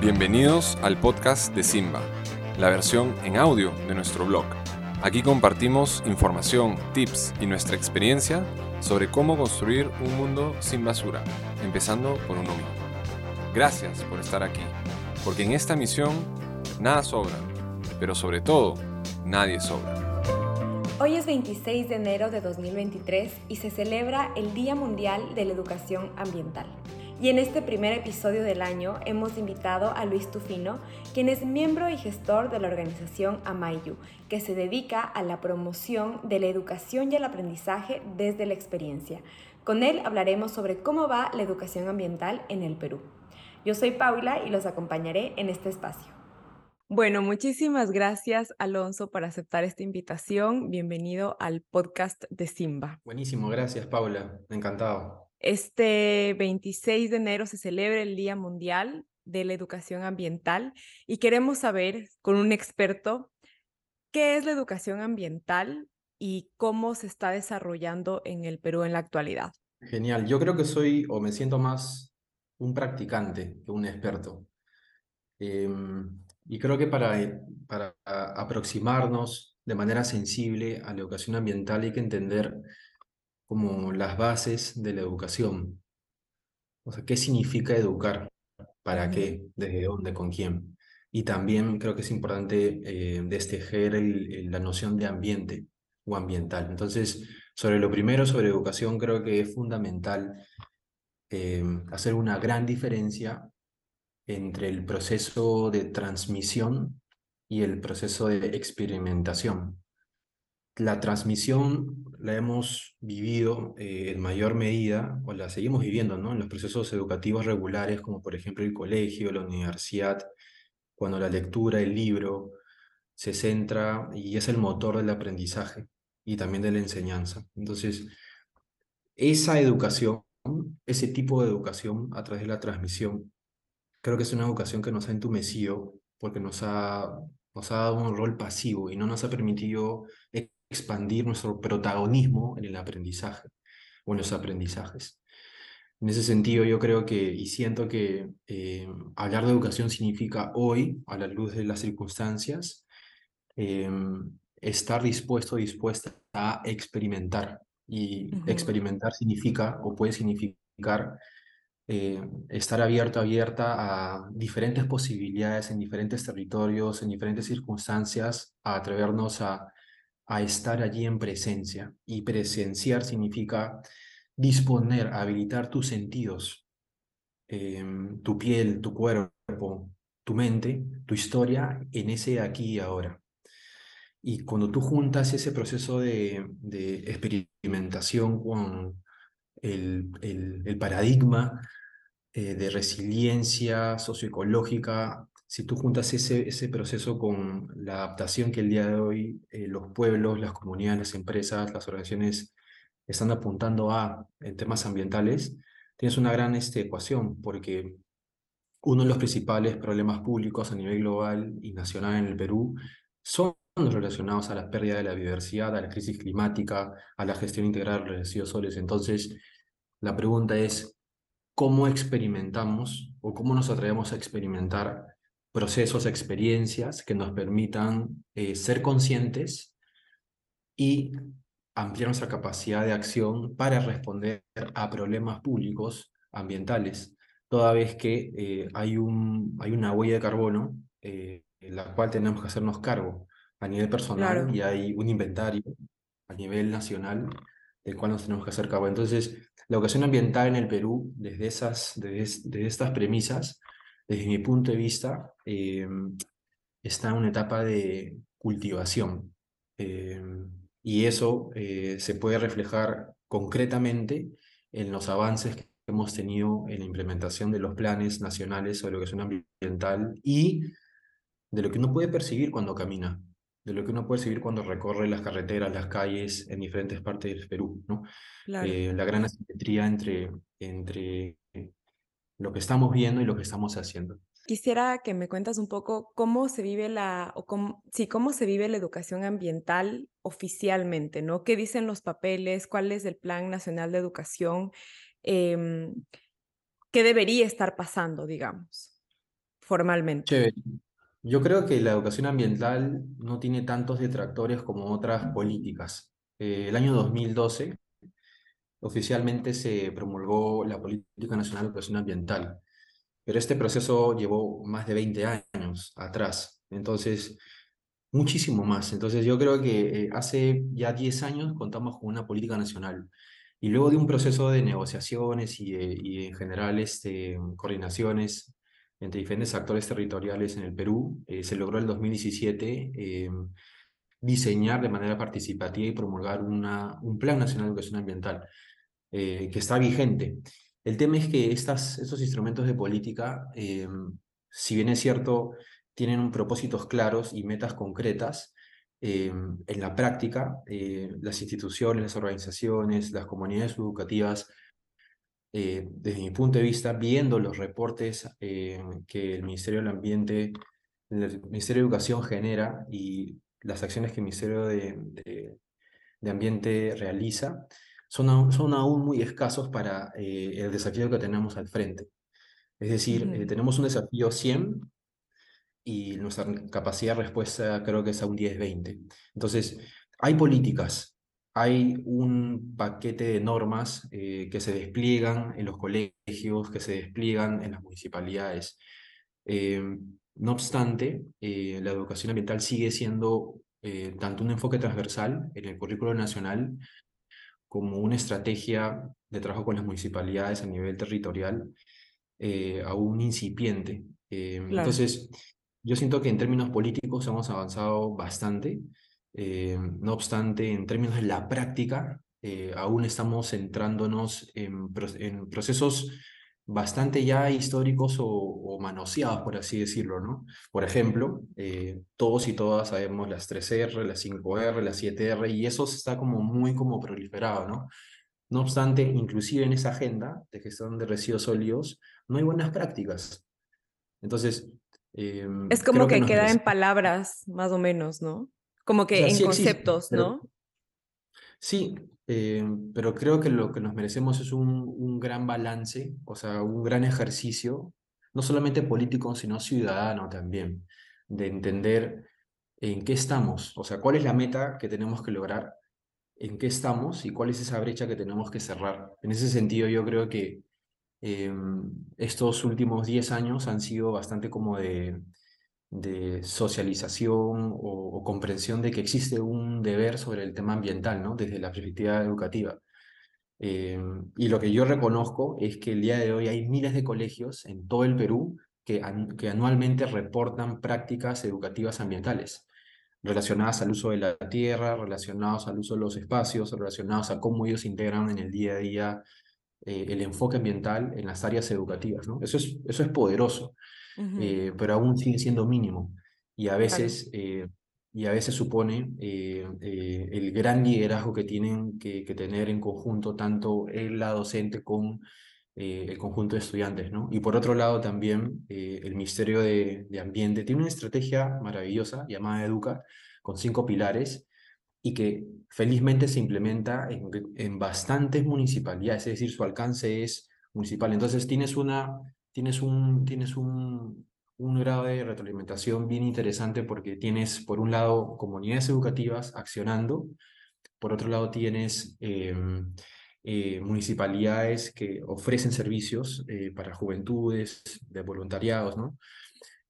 Bienvenidos al podcast de Simba, la versión en audio de nuestro blog. Aquí compartimos información, tips y nuestra experiencia sobre cómo construir un mundo sin basura, empezando por uno mismo. Gracias por estar aquí, porque en esta misión nada sobra, pero sobre todo, nadie sobra. Hoy es 26 de enero de 2023 y se celebra el Día Mundial de la Educación Ambiental. Y en este primer episodio del año hemos invitado a Luis Tufino, quien es miembro y gestor de la organización Amayu, que se dedica a la promoción de la educación y el aprendizaje desde la experiencia. Con él hablaremos sobre cómo va la educación ambiental en el Perú. Yo soy Paula y los acompañaré en este espacio. Bueno, muchísimas gracias Alonso por aceptar esta invitación. Bienvenido al podcast de Simba. Buenísimo, gracias Paula, encantado. Este 26 de enero se celebra el Día Mundial de la Educación Ambiental y queremos saber con un experto qué es la educación ambiental y cómo se está desarrollando en el Perú en la actualidad. Genial, yo creo que soy o me siento más un practicante que un experto. Em, y creo que para, eh, para aproximarnos de manera sensible a la educación ambiental hay que entender como las bases de la educación. O sea, ¿qué significa educar? ¿Para qué? ¿Desde dónde? ¿Con quién? Y también creo que es importante eh, destejer la noción de ambiente o ambiental. Entonces, sobre lo primero, sobre educación, creo que es fundamental eh, hacer una gran diferencia entre el proceso de transmisión y el proceso de experimentación. La transmisión la hemos vivido eh, en mayor medida, o la seguimos viviendo, ¿no? En los procesos educativos regulares, como por ejemplo el colegio, la universidad, cuando la lectura, el libro, se centra y es el motor del aprendizaje y también de la enseñanza. Entonces, esa educación, ese tipo de educación a través de la transmisión, creo que es una educación que nos ha entumecido porque nos ha, nos ha dado un rol pasivo y no nos ha permitido expandir nuestro protagonismo en el aprendizaje o en los aprendizajes. En ese sentido, yo creo que y siento que eh, hablar de educación significa hoy, a la luz de las circunstancias, eh, estar dispuesto, dispuesta a experimentar. Y experimentar significa o puede significar eh, estar abierto, abierta a diferentes posibilidades en diferentes territorios, en diferentes circunstancias, a atrevernos a a estar allí en presencia. Y presenciar significa disponer, habilitar tus sentidos, em, tu piel, tu cuerpo, tu mente, tu historia en ese aquí y ahora. Y cuando tú juntas ese proceso de, experimentación con el, paradigma eh, de resiliencia socioecológica si tú juntas ese, ese proceso con la adaptación que el día de hoy eh, los pueblos, las comunidades, las empresas, las organizaciones están apuntando a en temas ambientales, tienes una gran este, ecuación, porque uno de los principales problemas públicos a nivel global y nacional en el Perú son los relacionados a la pérdida de la biodiversidad, a la crisis climática, a la gestión integral de residuos sólidos. Entonces, la pregunta es, ¿cómo experimentamos o cómo nos atrevemos a experimentar procesos, experiencias que nos permitan eh, ser conscientes y ampliar nuestra capacidad de acción para responder a problemas públicos ambientales, toda vez que eh, hay, un, hay una huella de carbono eh, en la cual tenemos que hacernos cargo a nivel personal y hay un inventario a nivel nacional del cual nos tenemos que hacer cargo. Entonces, la educación ambiental en el Perú, desde, esas, desde estas premisas, desde mi punto de vista, em, está en una etapa de cultivación. Em, y eso eh, se puede reflejar concretamente en los avances que hemos tenido en la implementación de los planes nacionales sobre educación ambiental y de lo que uno puede percibir cuando camina, de lo que uno puede percibir cuando recorre las carreteras, las calles en diferentes partes del Perú. ¿no? Eh, la gran asimetría entre, entre lo que estamos viendo y lo que estamos haciendo. Quisiera que me cuentas un poco cómo se vive la, o cómo, sí, cómo se vive la educación ambiental oficialmente, ¿no? ¿Qué dicen los papeles? ¿Cuál es el Plan Nacional de Educación? Em, ¿Qué debería estar pasando, digamos? formalmente. Yo creo que la educación ambiental no tiene tantos detractores como otras políticas. Eh, el año 2012 oficialmente se promulgó la Política Nacional de Educación Ambiental, pero este proceso llevó más de 20 años atrás, entonces muchísimo más. Entonces yo creo que eh, hace ya 10 años contamos con una política nacional y luego de un proceso de negociaciones y, y en general este, coordinaciones entre diferentes actores territoriales en el Perú, eh, se logró en el 2017 eh, diseñar de manera participativa y promulgar una, un Plan Nacional de Educación Ambiental eh, que está vigente. El tema es que estos instrumentos de política, si bien es cierto, tienen propósitos claros y metas concretas, en la práctica, las instituciones, las organizaciones, las comunidades educativas eh, desde mi punto de vista, viendo los reportes eh, que el Ministerio del Ambiente, el Ministerio de Educación genera y las acciones que el Ministerio de, Ambiente realiza, son, aún, son aún muy escasos para eh, el desafío que tenemos al frente. Es decir, tenemos un desafío 100 y nuestra capacidad de respuesta creo que es a un 10-20. Entonces, hay políticas, hay un paquete de normas eh, que se despliegan en los colegios, que se despliegan en las municipalidades. Eh, no obstante, eh, la educación ambiental sigue siendo tanto un enfoque transversal en el currículo nacional como una estrategia de trabajo con las municipalidades a nivel territorial aún incipiente. Entonces, yo siento que en términos políticos hemos avanzado bastante. Eh, no obstante, en términos de la práctica, eh, aún estamos centrándonos en, procesos bastante ya históricos o, manoseados, por así decirlo, ¿no? Por ejemplo, eh, todos y todas sabemos las 3R, las 5R, las 7R, y eso está como muy como proliferado, ¿no? No obstante, inclusive en esa agenda de gestión de residuos sólidos, no hay buenas prácticas. Entonces... es como que, queda en palabras, más o menos, ¿no? Como que en conceptos, ¿no? Sí, eh, pero creo que lo que nos merecemos es un, un, gran balance, o sea, un gran ejercicio, no solamente político, sino ciudadano también, de entender en qué estamos, o sea, cuál es la meta que tenemos que lograr, en qué estamos y cuál es esa brecha que tenemos que cerrar. En ese sentido, yo creo que eh, estos últimos 10 años han sido bastante como de, de socialización o, comprensión de que existe un deber sobre el tema ambiental, ¿no? Desde la perspectiva educativa. Eh, y lo que yo reconozco es que el día de hoy hay miles de colegios en todo el Perú que, que anualmente reportan prácticas educativas ambientales relacionadas al uso de la tierra, relacionados al uso de los espacios, relacionados a cómo ellos integran en el día a día eh, el enfoque ambiental en las áreas educativas. ¿no? Eso, es, eso es poderoso. Eh, pero aún sigue siendo mínimo. Y a veces, eh, y a veces supone eh, el gran liderazgo que tienen que, tener en conjunto tanto la docente con el conjunto de estudiantes. ¿no? Y por otro lado también el Ministerio de, de Ambiente tiene una estrategia maravillosa llamada Educa, con cinco pilares, y que felizmente se implementa en, en, bastantes municipalidades, es decir, su alcance es municipal. Entonces tienes una tienes un, tienes un, un grado de retroalimentación bien interesante porque tienes, por un lado, comunidades educativas accionando, por otro lado, tienes em, eh, municipalidades que ofrecen servicios eh, para juventudes, de voluntariados, ¿no?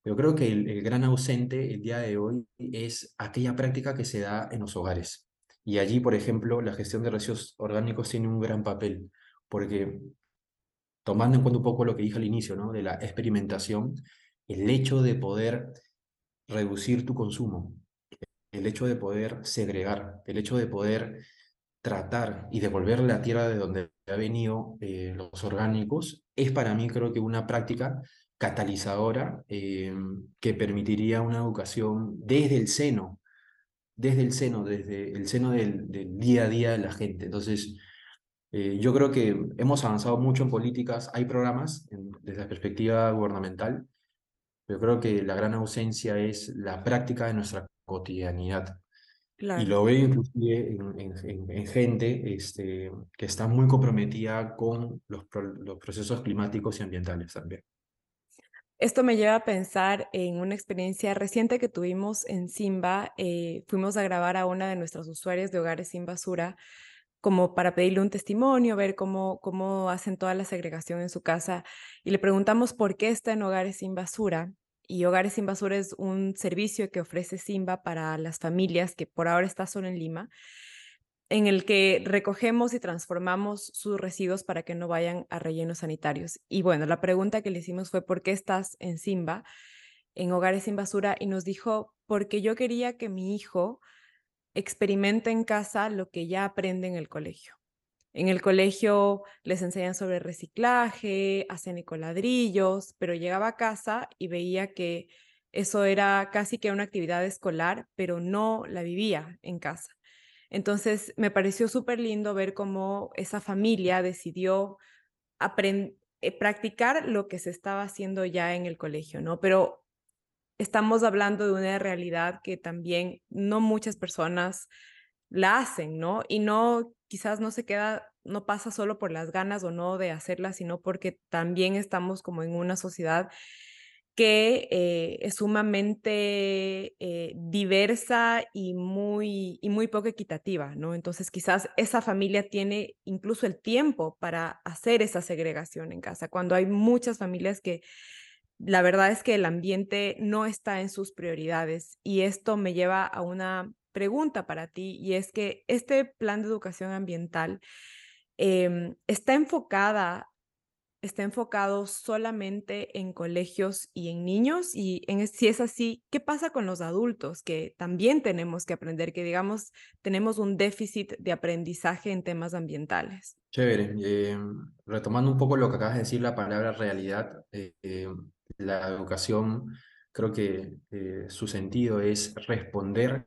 Yo creo que el, el, gran ausente el día de hoy es aquella práctica que se da en los hogares. Y allí, por ejemplo, la gestión de residuos orgánicos tiene un gran papel, porque tomando en cuenta un poco lo que dije al inicio, ¿no? de la experimentación, el hecho de poder reducir tu consumo, el hecho de poder segregar, el hecho de poder tratar y devolver la tierra de donde ha venido eh, los orgánicos, es para mí creo que una práctica catalizadora eh, que permitiría una educación desde el seno, desde el seno, desde el seno del, del día a día de la gente. Entonces, eh, yo creo que hemos avanzado mucho en políticas, hay programas desde la perspectiva gubernamental, pero creo que la gran ausencia es la práctica de nuestra cotidianidad. Y lo veo inclusive en, en, gente este, que está muy comprometida con los, los procesos climáticos y ambientales también. Esto me lleva a pensar en una experiencia reciente que tuvimos en Simba. Eh, fuimos a grabar a una de nuestras usuarias de Hogares Sin Basura como para pedirle un testimonio, ver cómo, cómo hacen toda la segregación en su casa. Y le preguntamos por qué está en Hogares Sin Basura. Y Hogares Sin Basura es un servicio que ofrece Simba para las familias que por ahora está solo en Lima en el que recogemos y transformamos sus residuos para que no vayan a rellenos sanitarios. Y bueno, la pregunta que le hicimos fue, ¿por qué estás en Simba, en Hogares sin Basura? Y nos dijo, porque yo quería que mi hijo experimente en casa lo que ya aprende en el colegio. En el colegio les enseñan sobre reciclaje, hacen ecoladrillos, pero llegaba a casa y veía que eso era casi que una actividad escolar, pero no la vivía en casa. Entonces, me pareció súper lindo ver cómo esa familia decidió eh, practicar lo que se estaba haciendo ya en el colegio, ¿no? Pero estamos hablando de una realidad que también no muchas personas la hacen, ¿no? Y no, quizás no se queda, no pasa solo por las ganas o no de hacerla, sino porque también estamos como en una sociedad que eh, es sumamente eh, diversa y muy, y muy poco equitativa, ¿no? Entonces quizás esa familia tiene incluso el tiempo para hacer esa segregación en casa, cuando hay muchas familias que la verdad es que el ambiente no está en sus prioridades y esto me lleva a una pregunta para ti y es que este plan de educación ambiental em, está enfocada está enfocado solamente en colegios y en niños? Y si es así, ¿qué pasa con los adultos que también tenemos que aprender, que digamos tenemos un déficit de aprendizaje en temas ambientales? Chévere. Em, retomando un poco lo que acabas de decir, la palabra realidad, eh, em, la educación, creo que eh, su sentido es responder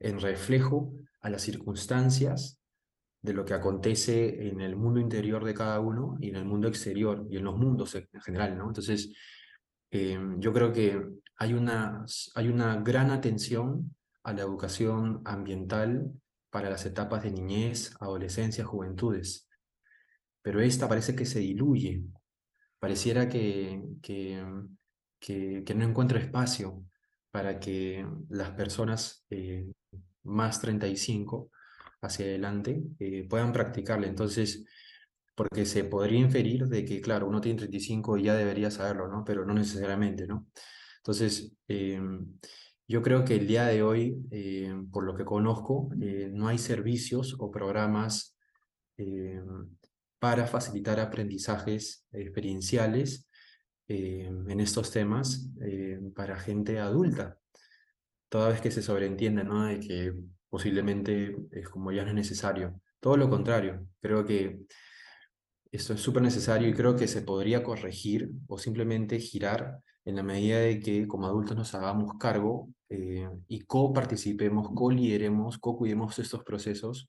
en reflejo a las circunstancias de lo que acontece en el mundo interior de cada uno y en el mundo exterior y en los mundos en general, ¿no? Entonces, eh, yo creo que hay una, hay una gran atención a la educación ambiental para las etapas de niñez, adolescencia, juventudes, pero esta parece que se diluye, pareciera que, que, que, no encuentra espacio para que las personas eh, más 35 hacia adelante eh, puedan practicarle. Entonces, porque se podría inferir de que, claro, uno tiene 35 y ya debería saberlo, ¿no? Pero no necesariamente, ¿no? Entonces, em, yo creo que el día de hoy, por lo que conozco, eh, no hay servicios o programas para facilitar aprendizajes experienciales en estos temas para gente adulta. Toda vez que se sobreentiende, ¿no? De que posiblemente es como ya no es necesario. Todo lo contrario, creo que esto es súper necesario y creo que se podría corregir o simplemente girar en la medida de que como adultos nos hagamos cargo eh, y co-participemos, co-lideremos, co-cuidemos estos procesos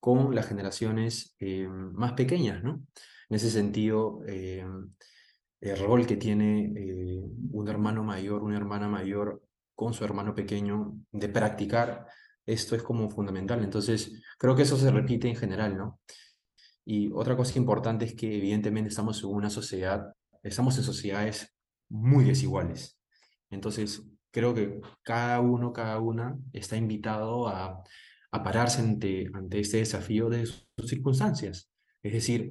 con las generaciones eh, más pequeñas, ¿no? En ese sentido, eh, el rol que tiene un hermano mayor, una hermana mayor con su hermano pequeño de practicar esto es como fundamental. Entonces, creo que eso se repite en general, ¿no? Y otra cosa importante es que evidentemente estamos en una sociedad, estamos en sociedades muy desiguales. Entonces, creo que cada uno, cada una está invitado a, a pararse ante, ante este desafío de sus circunstancias. Es decir,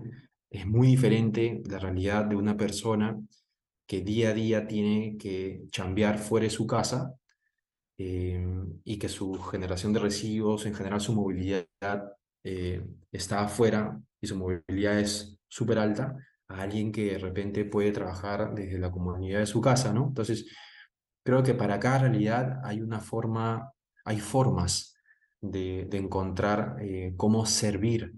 es muy diferente la realidad de una persona que día a día tiene que chambear fuera de su casa Em, y que su generación de residuos, en general su movilidad eh, está afuera y su movilidad es súper alta, a alguien que de repente puede trabajar desde la comunidad de su casa, ¿no? Entonces, creo que para cada realidad hay una forma, hay formas de, encontrar eh, cómo servir.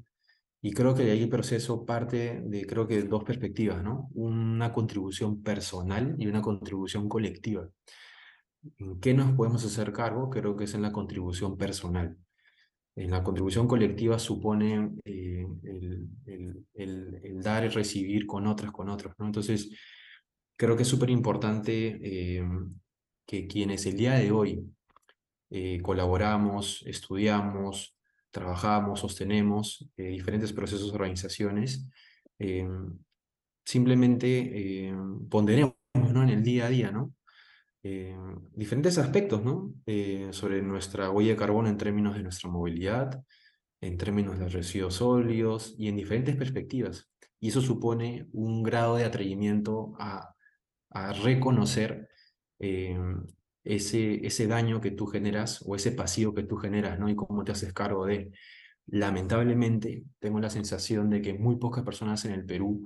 Y creo que de ahí el proceso parte de, creo que, dos perspectivas, ¿no? Una contribución personal y una contribución colectiva. ¿En qué nos podemos hacer cargo? Creo que es en la contribución personal. En la contribución colectiva supone eh, el, dar y recibir con otras, con otros. ¿no? Entonces, creo que es súper importante eh, que quienes el día de hoy eh, colaboramos, estudiamos, trabajamos, sostenemos diferentes procesos organizaciones, simplemente ponderemos ¿no? en el día a día, ¿no? Eh, diferentes aspectos. Eh, sobre nuestra huella de carbono en términos de nuestra movilidad, en términos de residuos sólidos y en diferentes perspectivas. Y eso supone un grado de atrevimiento a, reconocer eh, ese, ese daño que tú generas o ese pasivo que tú generas, ¿no? Y cómo te haces cargo de. Lamentablemente, tengo la sensación de que muy pocas personas en el Perú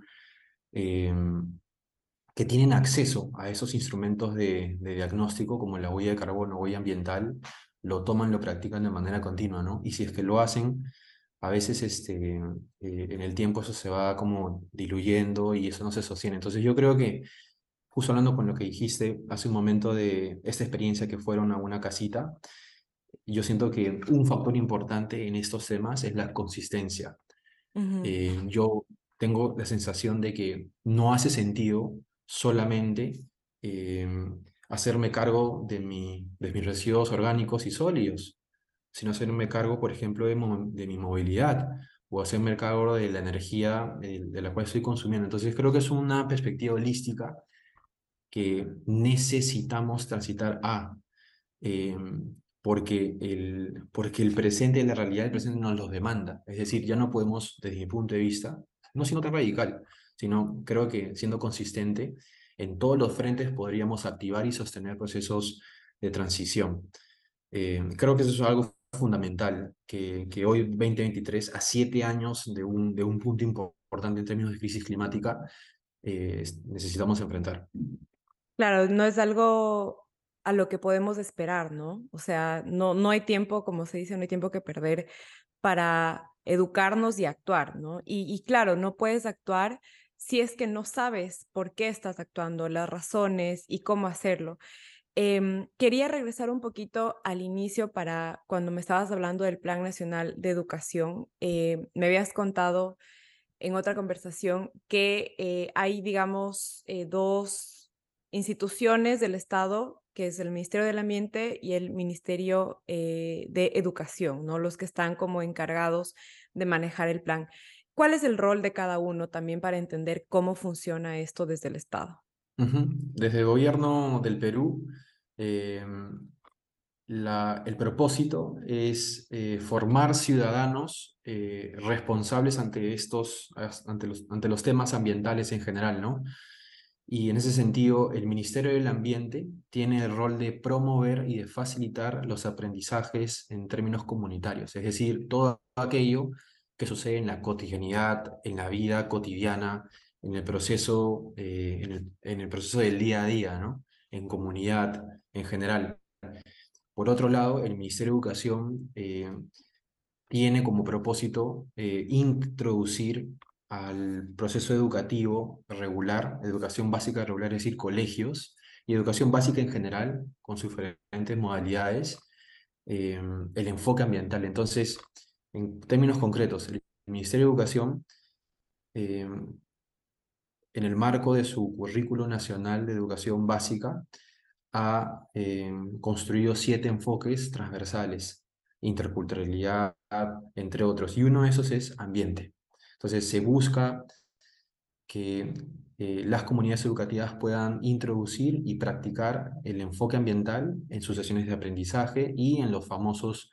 que tienen acceso a esos instrumentos de, diagnóstico, como la huella de carbono, huella ambiental, lo toman, lo practican de manera continua, ¿no? Y si es que lo hacen, a veces este, eh, en el tiempo eso se va como diluyendo y eso no se sostiene. Entonces yo creo que, justo hablando con lo que dijiste hace un momento de esta experiencia que fueron a una casita, yo siento que un factor importante en estos temas es la consistencia. Eh, yo tengo la sensación de que no hace sentido solamente em, hacerme cargo de, mi, de mis residuos orgánicos y sólidos, sino hacerme cargo, por ejemplo, de, de mi movilidad o hacerme cargo de la energía de, la cual estoy consumiendo. Entonces creo que es una perspectiva holística que necesitamos transitar a, em, porque, el, porque el presente, la realidad del presente nos los demanda. Es decir, ya no podemos, desde mi punto de vista, no siendo tan radical, sino creo que siendo consistente en todos los frentes podríamos activar y sostener procesos de transición. Eh, creo que eso es algo fundamental, que, que, hoy 2023, a siete años de un, de un punto importante en términos de crisis climática, eh, necesitamos enfrentar. Claro, no es algo a lo que podemos esperar, ¿no? O sea, no, no hay tiempo, como se dice, no hay tiempo que perder para educarnos y actuar, ¿no? Y, y claro, no puedes actuar si es que no sabes por qué estás actuando, las razones y cómo hacerlo. Em, quería regresar un poquito al inicio para cuando me estabas hablando del Plan Nacional de Educación. Eh, me habías contado en otra conversación que eh, hay, digamos, eh, dos instituciones del Estado, que es el Ministerio del Ambiente y el Ministerio de Educación, ¿no? Los que están como encargados de manejar el plan. ¿Cuál es el rol de cada uno también para entender cómo funciona esto desde el Estado? Desde el gobierno del Perú, la, el propósito es eh, formar ciudadanos eh, responsables ante, estos, ante los temas ambientales en general, ¿no? Y en ese sentido, el Ministerio del Ambiente tiene el rol de promover y de facilitar los aprendizajes en términos comunitarios, es decir, todo aquello que sucede en la cotidianidad, en la vida cotidiana, en el proceso, eh, en, el, proceso del día a día, ¿no? en comunidad en general. Por otro lado, el Ministerio de Educación eh, tiene como propósito eh, introducir al proceso educativo regular, educación básica regular, es decir, colegios, y educación básica en general, con sus diferentes modalidades, el enfoque ambiental. Entonces, en términos concretos, el Ministerio de Educación, eh, en el marco de su currículo nacional de educación básica, ha eh, construido siete enfoques transversales, interculturalidad, entre otros, y uno de esos es ambiente. Entonces se busca que eh, las comunidades educativas puedan introducir y practicar el enfoque ambiental en sus sesiones de aprendizaje y en los famosos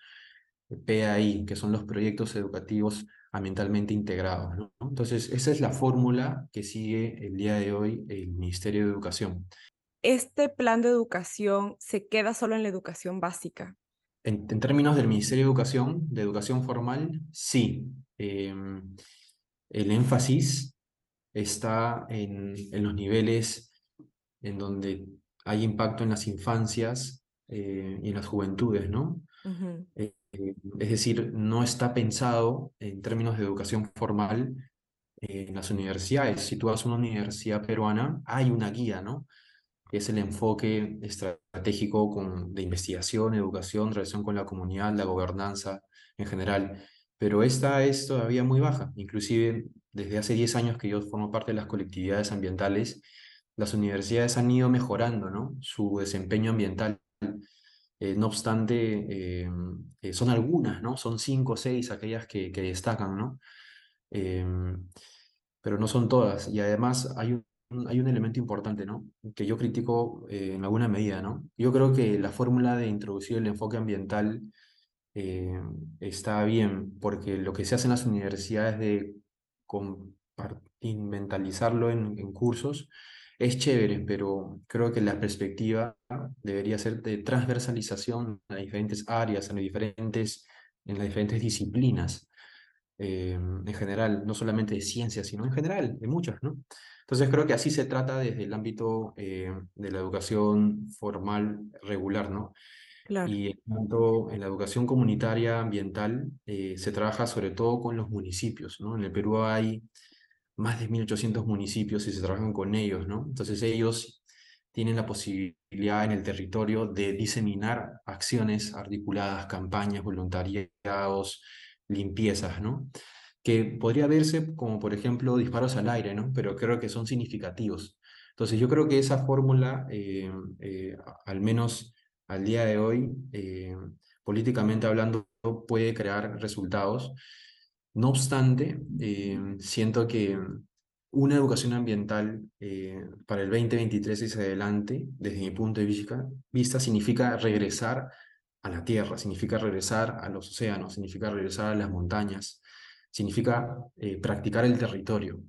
PAI, que son los proyectos educativos ambientalmente integrados. Entonces, esa es la fórmula que sigue el día de hoy el Ministerio de Educación. ¿Este plan de educación se queda solo en la educación básica? En, términos del Ministerio de Educación, de educación formal, sí. Em, el énfasis está en, en, los niveles en donde hay impacto en las infancias eh, y en las juventudes, ¿no? Eh, es decir, no está pensado en términos de educación formal en las universidades. Si tú vas a una universidad peruana, hay una guía, ¿no? Es el enfoque estratégico con, de investigación, educación, relación con la comunidad, la gobernanza en general. Pero esta es todavía muy baja. Inclusive desde hace 10 años que yo formo parte de las colectividades ambientales, las universidades han ido mejorando ¿no? su desempeño ambiental eh, no obstante, eh, eh, son algunas, ¿no? Son cinco o seis aquellas que, que destacan, ¿no? pero no son todas. Y además hay hay un elemento importante, ¿no? Que yo critico en alguna medida, ¿no? Yo creo que la fórmula de introducir el enfoque ambiental eh, está bien, porque lo que se hace en las universidades de inventalizarlo en, cursos es chévere, pero creo que la perspectiva debería ser de transversalización a diferentes áreas, en, diferentes, en las diferentes disciplinas. Eh, en general, no solamente de ciencias, sino en general, de muchas, ¿no? Entonces creo que así se trata desde el ámbito eh, de la educación formal regular, ¿no? Y en tanto en la educación comunitaria ambiental eh, se trabaja sobre todo con los municipios, ¿no? En el Perú hay más de 1.800 municipios y se trabajan con ellos, ¿no? Entonces ellos tienen la posibilidad en el territorio de diseminar acciones articuladas, campañas, voluntariados, limpiezas, ¿no? Que podría verse como, por ejemplo, disparos al aire, ¿no? Pero creo que son significativos. Entonces, yo creo que esa fórmula, eh, eh, al menos al día de hoy, eh, políticamente hablando, puede crear resultados. No obstante, siento que una educación ambiental para el 2023 y hacia adelante, desde mi punto de vista, vista, significa regresar a la tierra, significa regresar a los océanos, significa regresar a las montañas, significa eh, practicar el territorio.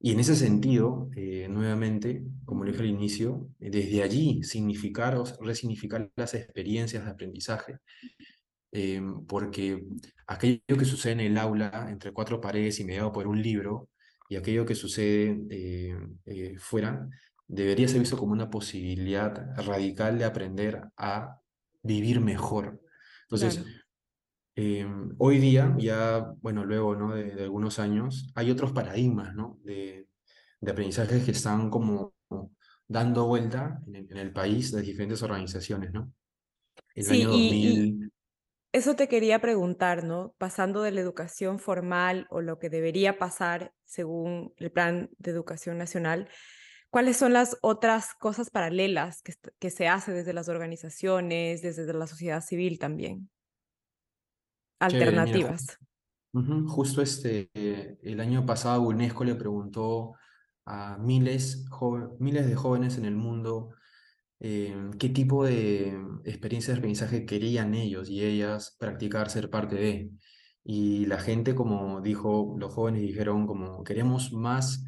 Y en ese sentido, eh, nuevamente, como le dije al inicio, desde allí significar o resignificar las experiencias de aprendizaje, eh, porque aquello que sucede en el aula, entre cuatro paredes y mediado por un libro, y aquello que sucede fuera, debería ser visto como una posibilidad radical de aprender a vivir mejor. Entonces, em, hoy día, ya, bueno, luego ¿no? de, algunos años, hay otros paradigmas ¿no? de, de aprendizaje que están como dando vuelta en el, país de diferentes organizaciones, ¿no? El año 2000... eso te quería preguntar, ¿no? Pasando de la educación formal o lo que debería pasar según el Plan de Educación Nacional, ¿Cuáles son las otras cosas paralelas que, que se hace desde las organizaciones, desde la sociedad civil también? Alternativas. justo este, el año pasado UNESCO le preguntó a miles, miles de jóvenes en el mundo eh, qué tipo de experiencias de aprendizaje querían ellos y ellas practicar ser parte de. Y la gente, como dijo, los jóvenes dijeron como queremos más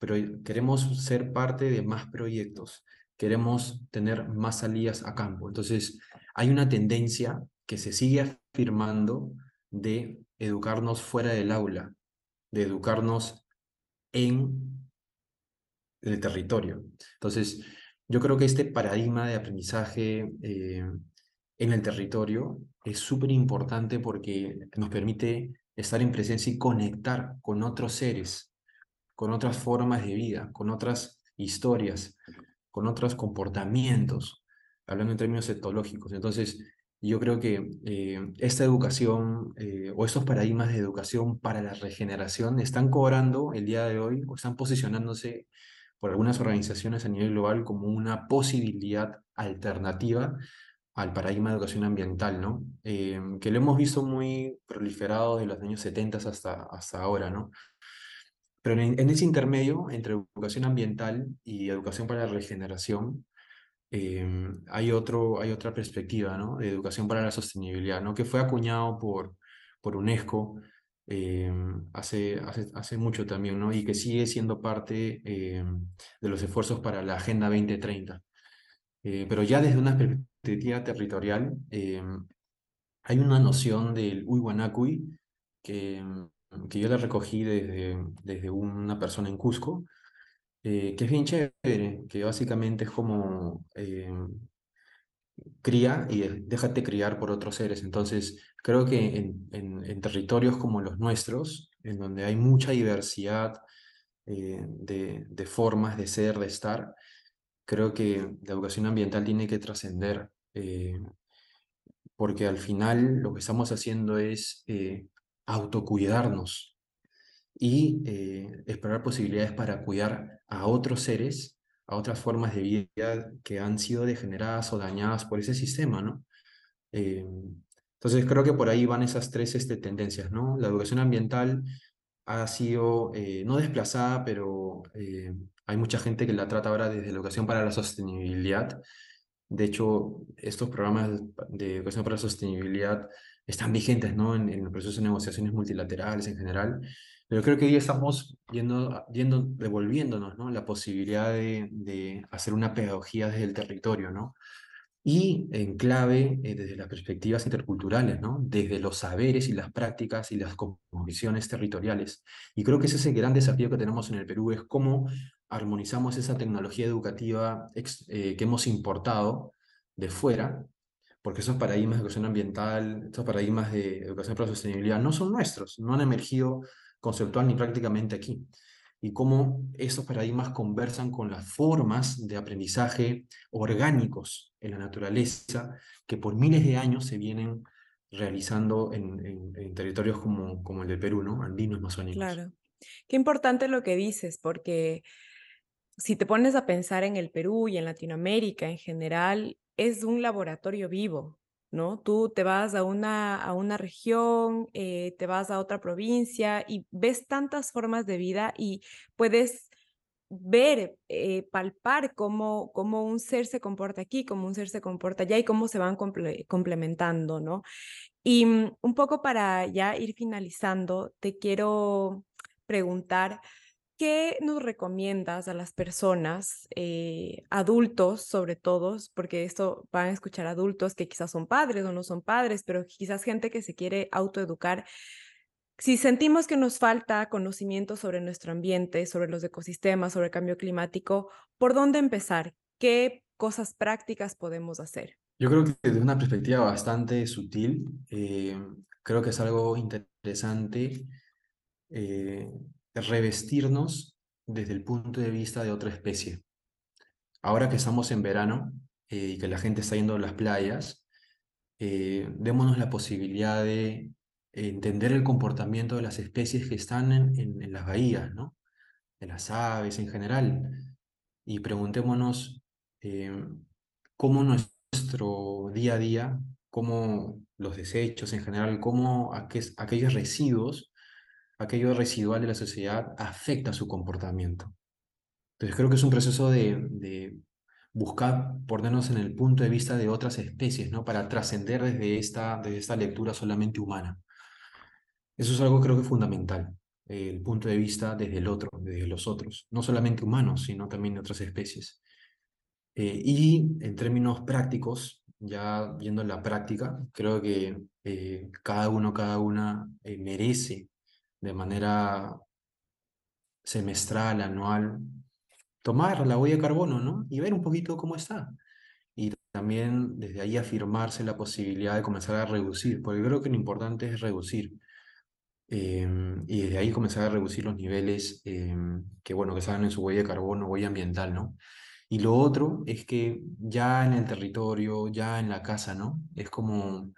pero queremos ser parte de más proyectos, queremos tener más salidas a campo. Entonces, hay una tendencia que se sigue afirmando de educarnos fuera del aula, de educarnos en el territorio. Entonces, yo creo que este paradigma de aprendizaje eh, en el territorio es súper importante porque nos permite estar en presencia y conectar con otros seres con otras formas de vida, con otras historias, con otros comportamientos, hablando en términos etológicos. Entonces, yo creo que eh, esta educación eh, o estos paradigmas de educación para la regeneración están cobrando el día de hoy o están posicionándose por algunas organizaciones a nivel global como una posibilidad alternativa al paradigma de educación ambiental, ¿no? Eh, que lo hemos visto muy proliferado desde los años 70 hasta, hasta ahora, ¿no? Pero en, ese intermedio entre educación ambiental y educación para la regeneración, em, hay, otro, hay otra perspectiva ¿no? de educación para la sostenibilidad, ¿no? que fue acuñado por, por UNESCO em, hace, hace, hace, mucho también, ¿no? y que sigue siendo parte em, de los esfuerzos para la Agenda 2030. Eh, pero ya desde una perspectiva territorial, hay una noción del Uywanakui que que yo la recogí desde, desde una persona en Cusco, eh, que es bien chévere, que básicamente es como eh, cría y déjate criar por otros seres. Entonces, creo que en, territorios como los nuestros, en donde hay mucha diversidad eh, de, de, formas de ser, de estar, creo que la educación ambiental tiene que trascender, porque al final lo que estamos haciendo es autocuidarnos y eh, explorar posibilidades para cuidar a otros seres, a otras formas de vida que han sido degeneradas o dañadas por ese sistema, ¿no? Eh, entonces creo que por ahí van esas tres este, tendencias, ¿no? La educación ambiental ha sido eh, no desplazada, pero hay mucha gente que la trata ahora desde educación para la sostenibilidad. De hecho, estos programas de educación para la sostenibilidad están vigentes ¿no? en, en el proceso de negociaciones multilaterales en general, pero creo que hoy estamos yendo, yendo devolviéndonos ¿no? la posibilidad de, de hacer una pedagogía desde el territorio, ¿no? y en clave eh, desde las perspectivas interculturales, ¿no? desde los saberes y las prácticas y las convicciones territoriales. Y creo que ese es el gran desafío que tenemos en el Perú, es cómo armonizamos esa tecnología educativa eh, que hemos importado de fuera, porque esos paradigmas de educación ambiental, esos paradigmas de educación para la sostenibilidad no son nuestros, no han emergido conceptual ni prácticamente aquí y cómo estos paradigmas conversan con las formas de aprendizaje orgánicos en la naturaleza que por miles de años se vienen realizando en, en, territorios como, como el de Perú, ¿no? Andinos, amazónicos. Claro. Qué importante lo que dices, porque si te pones a pensar en el Perú y en Latinoamérica en general, es un laboratorio vivo, ¿no? Tú te vas a una, a una región, eh, te vas a otra provincia y ves tantas formas de vida y puedes ver, eh, palpar cómo, cómo un ser se comporta aquí, cómo un ser se comporta allá y cómo se van complementando, ¿no? Y mm, un poco para ya ir finalizando, te quiero preguntar, ¿Qué nos recomiendas a las personas, eh, adultos sobre todo, porque esto van a escuchar adultos que quizás son padres o no son padres, pero quizás gente que se quiere autoeducar? Si sentimos que nos falta conocimiento sobre nuestro ambiente, sobre los ecosistemas, sobre el cambio climático, ¿por dónde empezar? ¿Qué cosas prácticas podemos hacer? Yo creo que desde una perspectiva bastante sutil, eh, creo que es algo interesante eh, revestirnos desde el punto de vista de otra especie. Ahora que estamos en verano eh, y que la gente está yendo a las playas, eh, démonos la posibilidad de entender el comportamiento de las especies que están en, las bahías, ¿no? de las aves en general, y preguntémonos eh, cómo nuestro día a día, cómo los desechos en general, cómo aquellos residuos aquello residual de la sociedad afecta su comportamiento. Entonces creo que es un proceso de, buscar ponernos en el punto de vista de otras especies, ¿no? Para trascender desde esta, desde esta lectura solamente humana. Eso es algo creo que fundamental, el punto de vista desde el otro, desde los otros, no solamente humanos, sino también de otras especies. Eh, y en términos prácticos, ya viendo la práctica, creo que eh, cada uno, cada una eh, merece de manera semestral, anual, tomar la huella de carbono, ¿no? Y ver un poquito cómo está. Y también desde ahí afirmarse la posibilidad de comenzar a reducir, porque creo que lo importante es reducir. Em, y desde ahí comenzar a reducir los niveles em, que, bueno, que salen en su huella de carbono, huella ambiental, ¿no? Y lo otro es que ya en el territorio, ya en la casa, ¿no? Es como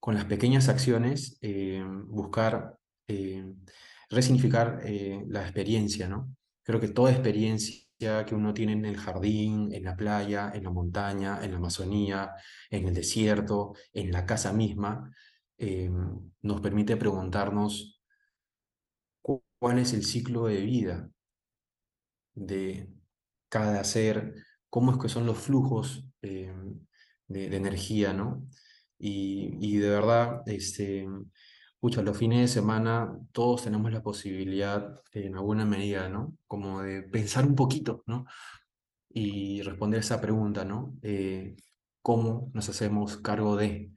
con las pequeñas acciones em, buscar eh, resignificar eh, la experiencia, ¿no? Creo que toda experiencia que uno tiene en el jardín, en la playa, en la montaña, en la Amazonía, en el desierto, en la casa misma, eh, nos permite preguntarnos cuál es el ciclo de vida de cada ser, cómo es que son los flujos de, energía, ¿no? Y, y, de verdad, este, Escucha, los fines de semana todos tenemos la posibilidad, en alguna medida, ¿no? Como de pensar un poquito, ¿no? Y responder esa pregunta, ¿no? Eh, ¿Cómo nos hacemos cargo de,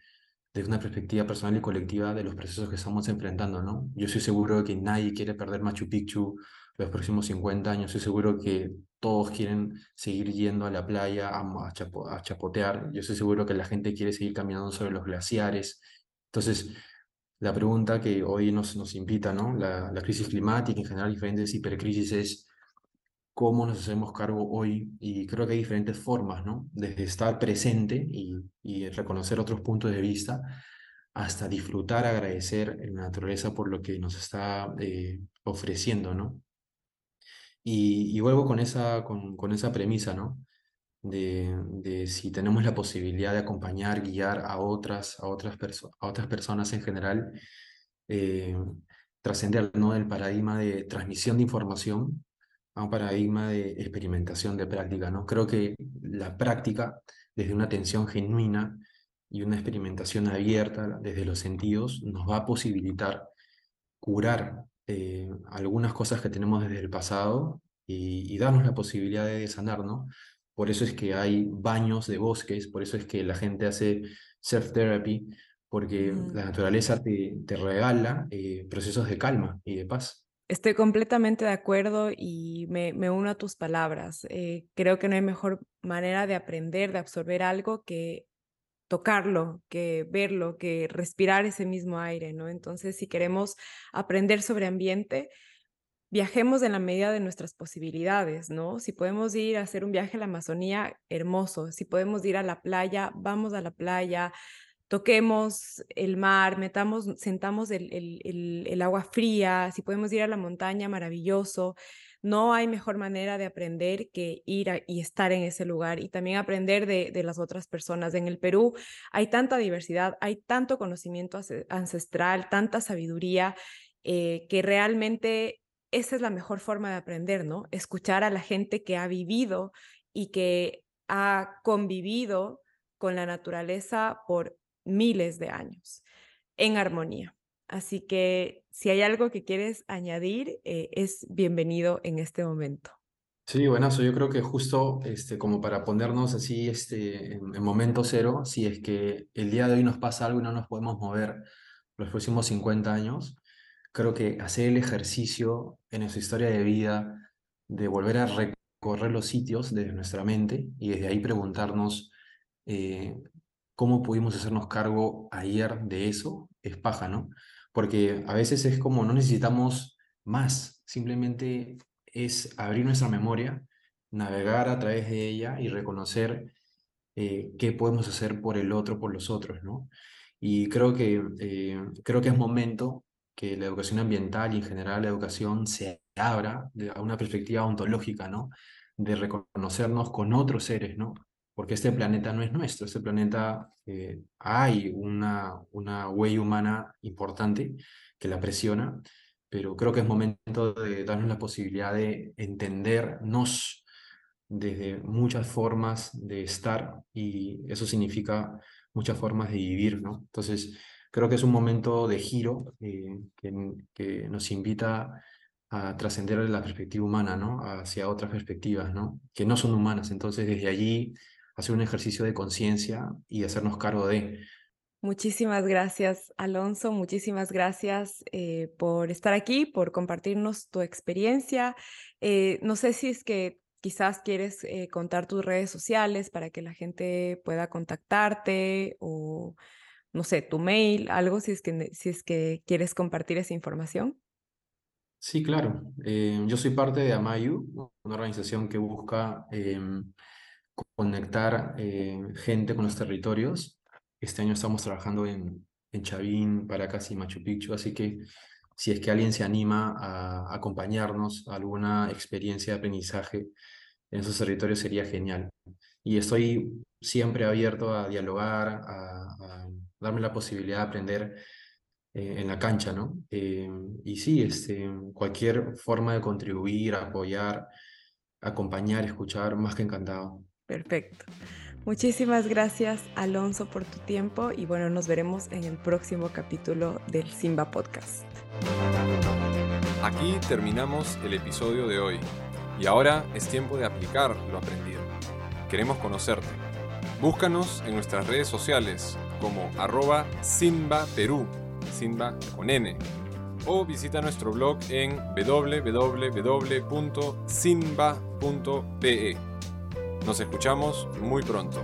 desde una perspectiva personal y colectiva, de los procesos que estamos enfrentando, ¿no? Yo estoy seguro de que nadie quiere perder Machu Picchu los próximos 50 años. Estoy seguro que todos quieren seguir yendo a la playa a, a chapotear. Yo estoy seguro que la gente quiere seguir caminando sobre los glaciares. Entonces, la pregunta que hoy nos, nos invita, ¿no? La, la, crisis climática, en general diferentes hipercrisis, es cómo nos hacemos cargo hoy. Y creo que hay diferentes formas, ¿no? Desde estar presente y, y reconocer otros puntos de vista, hasta disfrutar, agradecer la naturaleza por lo que nos está eh, ofreciendo, ¿no? Y, y, vuelvo con esa, con, con esa premisa, ¿no? De, si tenemos la posibilidad de acompañar, guiar a otras, a otras, a otras personas en general, eh, trascender ¿no? del paradigma de transmisión de información a un paradigma de experimentación de práctica, ¿no? Creo que la práctica, desde una atención genuina y una experimentación abierta desde los sentidos, nos va a posibilitar curar eh, algunas cosas que tenemos desde el pasado y, darnos la posibilidad de sanar, ¿no? Por eso es que hay baños de bosques, por eso es que la gente hace self-therapy, porque la naturaleza te, te regala eh, procesos de calma y de paz. Estoy completamente de acuerdo y me, me uno a tus palabras. Eh, creo que no hay mejor manera de aprender, de absorber algo que tocarlo, que verlo, que respirar ese mismo aire, ¿no? Entonces, si queremos aprender sobre ambiente, viajemos en la medida de nuestras posibilidades, ¿no? Si podemos ir a hacer un viaje a la Amazonía, hermoso. Si podemos ir a la playa, vamos a la playa, toquemos el mar, metamos, sentamos el, el, agua fría, si podemos ir a la montaña, maravilloso. No hay mejor manera de aprender que ir y estar en ese lugar y también aprender de, de, las otras personas. En el Perú hay tanta diversidad, hay tanto conocimiento ancestral, tanta sabiduría, eh, que realmente esa es la mejor forma de aprender, ¿no? Escuchar a la gente que ha vivido y que ha convivido con la naturaleza por miles de años en armonía. Así que si hay algo que quieres añadir, eh, es bienvenido en este momento. Sí, buenazo. Yo creo que justo este, como para ponernos así este, en, en, momento cero, si es que el día de hoy nos pasa algo y no nos podemos mover los próximos 50 años, creo que hacer el ejercicio en nuestra historia de vida de volver a recorrer los sitios desde nuestra mente y desde ahí preguntarnos eh, cómo pudimos hacernos cargo ayer de eso, es paja, ¿no? Porque a veces es como no necesitamos más, simplemente es abrir nuestra memoria, navegar a través de ella y reconocer eh, qué podemos hacer por el otro, por los otros, ¿no? Y creo que, eh, creo que es momento que la educación ambiental y en general la educación se abra a una perspectiva ontológica, ¿no? De reconocernos con otros seres, ¿no? Porque este planeta no es nuestro, este planeta eh, hay una, una huella humana importante que la presiona, pero creo que es momento de darnos la posibilidad de entendernos desde muchas formas de estar y eso significa muchas formas de vivir, ¿no? Entonces, creo que es un momento de giro eh, que, nos invita a trascender la perspectiva humana, ¿no? Hacia otras perspectivas, ¿no? Que no son humanas. Entonces, desde allí, hacer un ejercicio de conciencia y hacernos cargo de. Muchísimas gracias, Alonso. Muchísimas gracias eh, por estar aquí, por compartirnos tu experiencia. Eh, no sé si es que quizás quieres contar tus redes sociales para que la gente pueda contactarte o no sé, tu mail, algo, si es que, si es que quieres compartir esa información. Sí, claro. Eh, yo soy parte de Amayu, una organización que busca em, conectar eh, gente con los territorios. Este año estamos trabajando en, en Chavín, Paracas y Machu Picchu, así que si es que alguien se anima a acompañarnos alguna experiencia de aprendizaje en esos territorios sería genial. Y estoy siempre abierto a dialogar, a darme la posibilidad de aprender eh, en la cancha, ¿no? Eh, y sí, este, cualquier forma de contribuir, apoyar, acompañar, escuchar, más que encantado. Perfecto. Muchísimas gracias, Alonso, por tu tiempo y bueno, nos veremos en el próximo capítulo del Simba Podcast. Aquí terminamos el episodio de hoy y ahora es tiempo de aplicar lo aprendido. Queremos conocerte. Búscanos en nuestras redes sociales como arroba Simba Perú, Simba con N, o visita nuestro blog en www.simba.pe. Nos escuchamos muy pronto.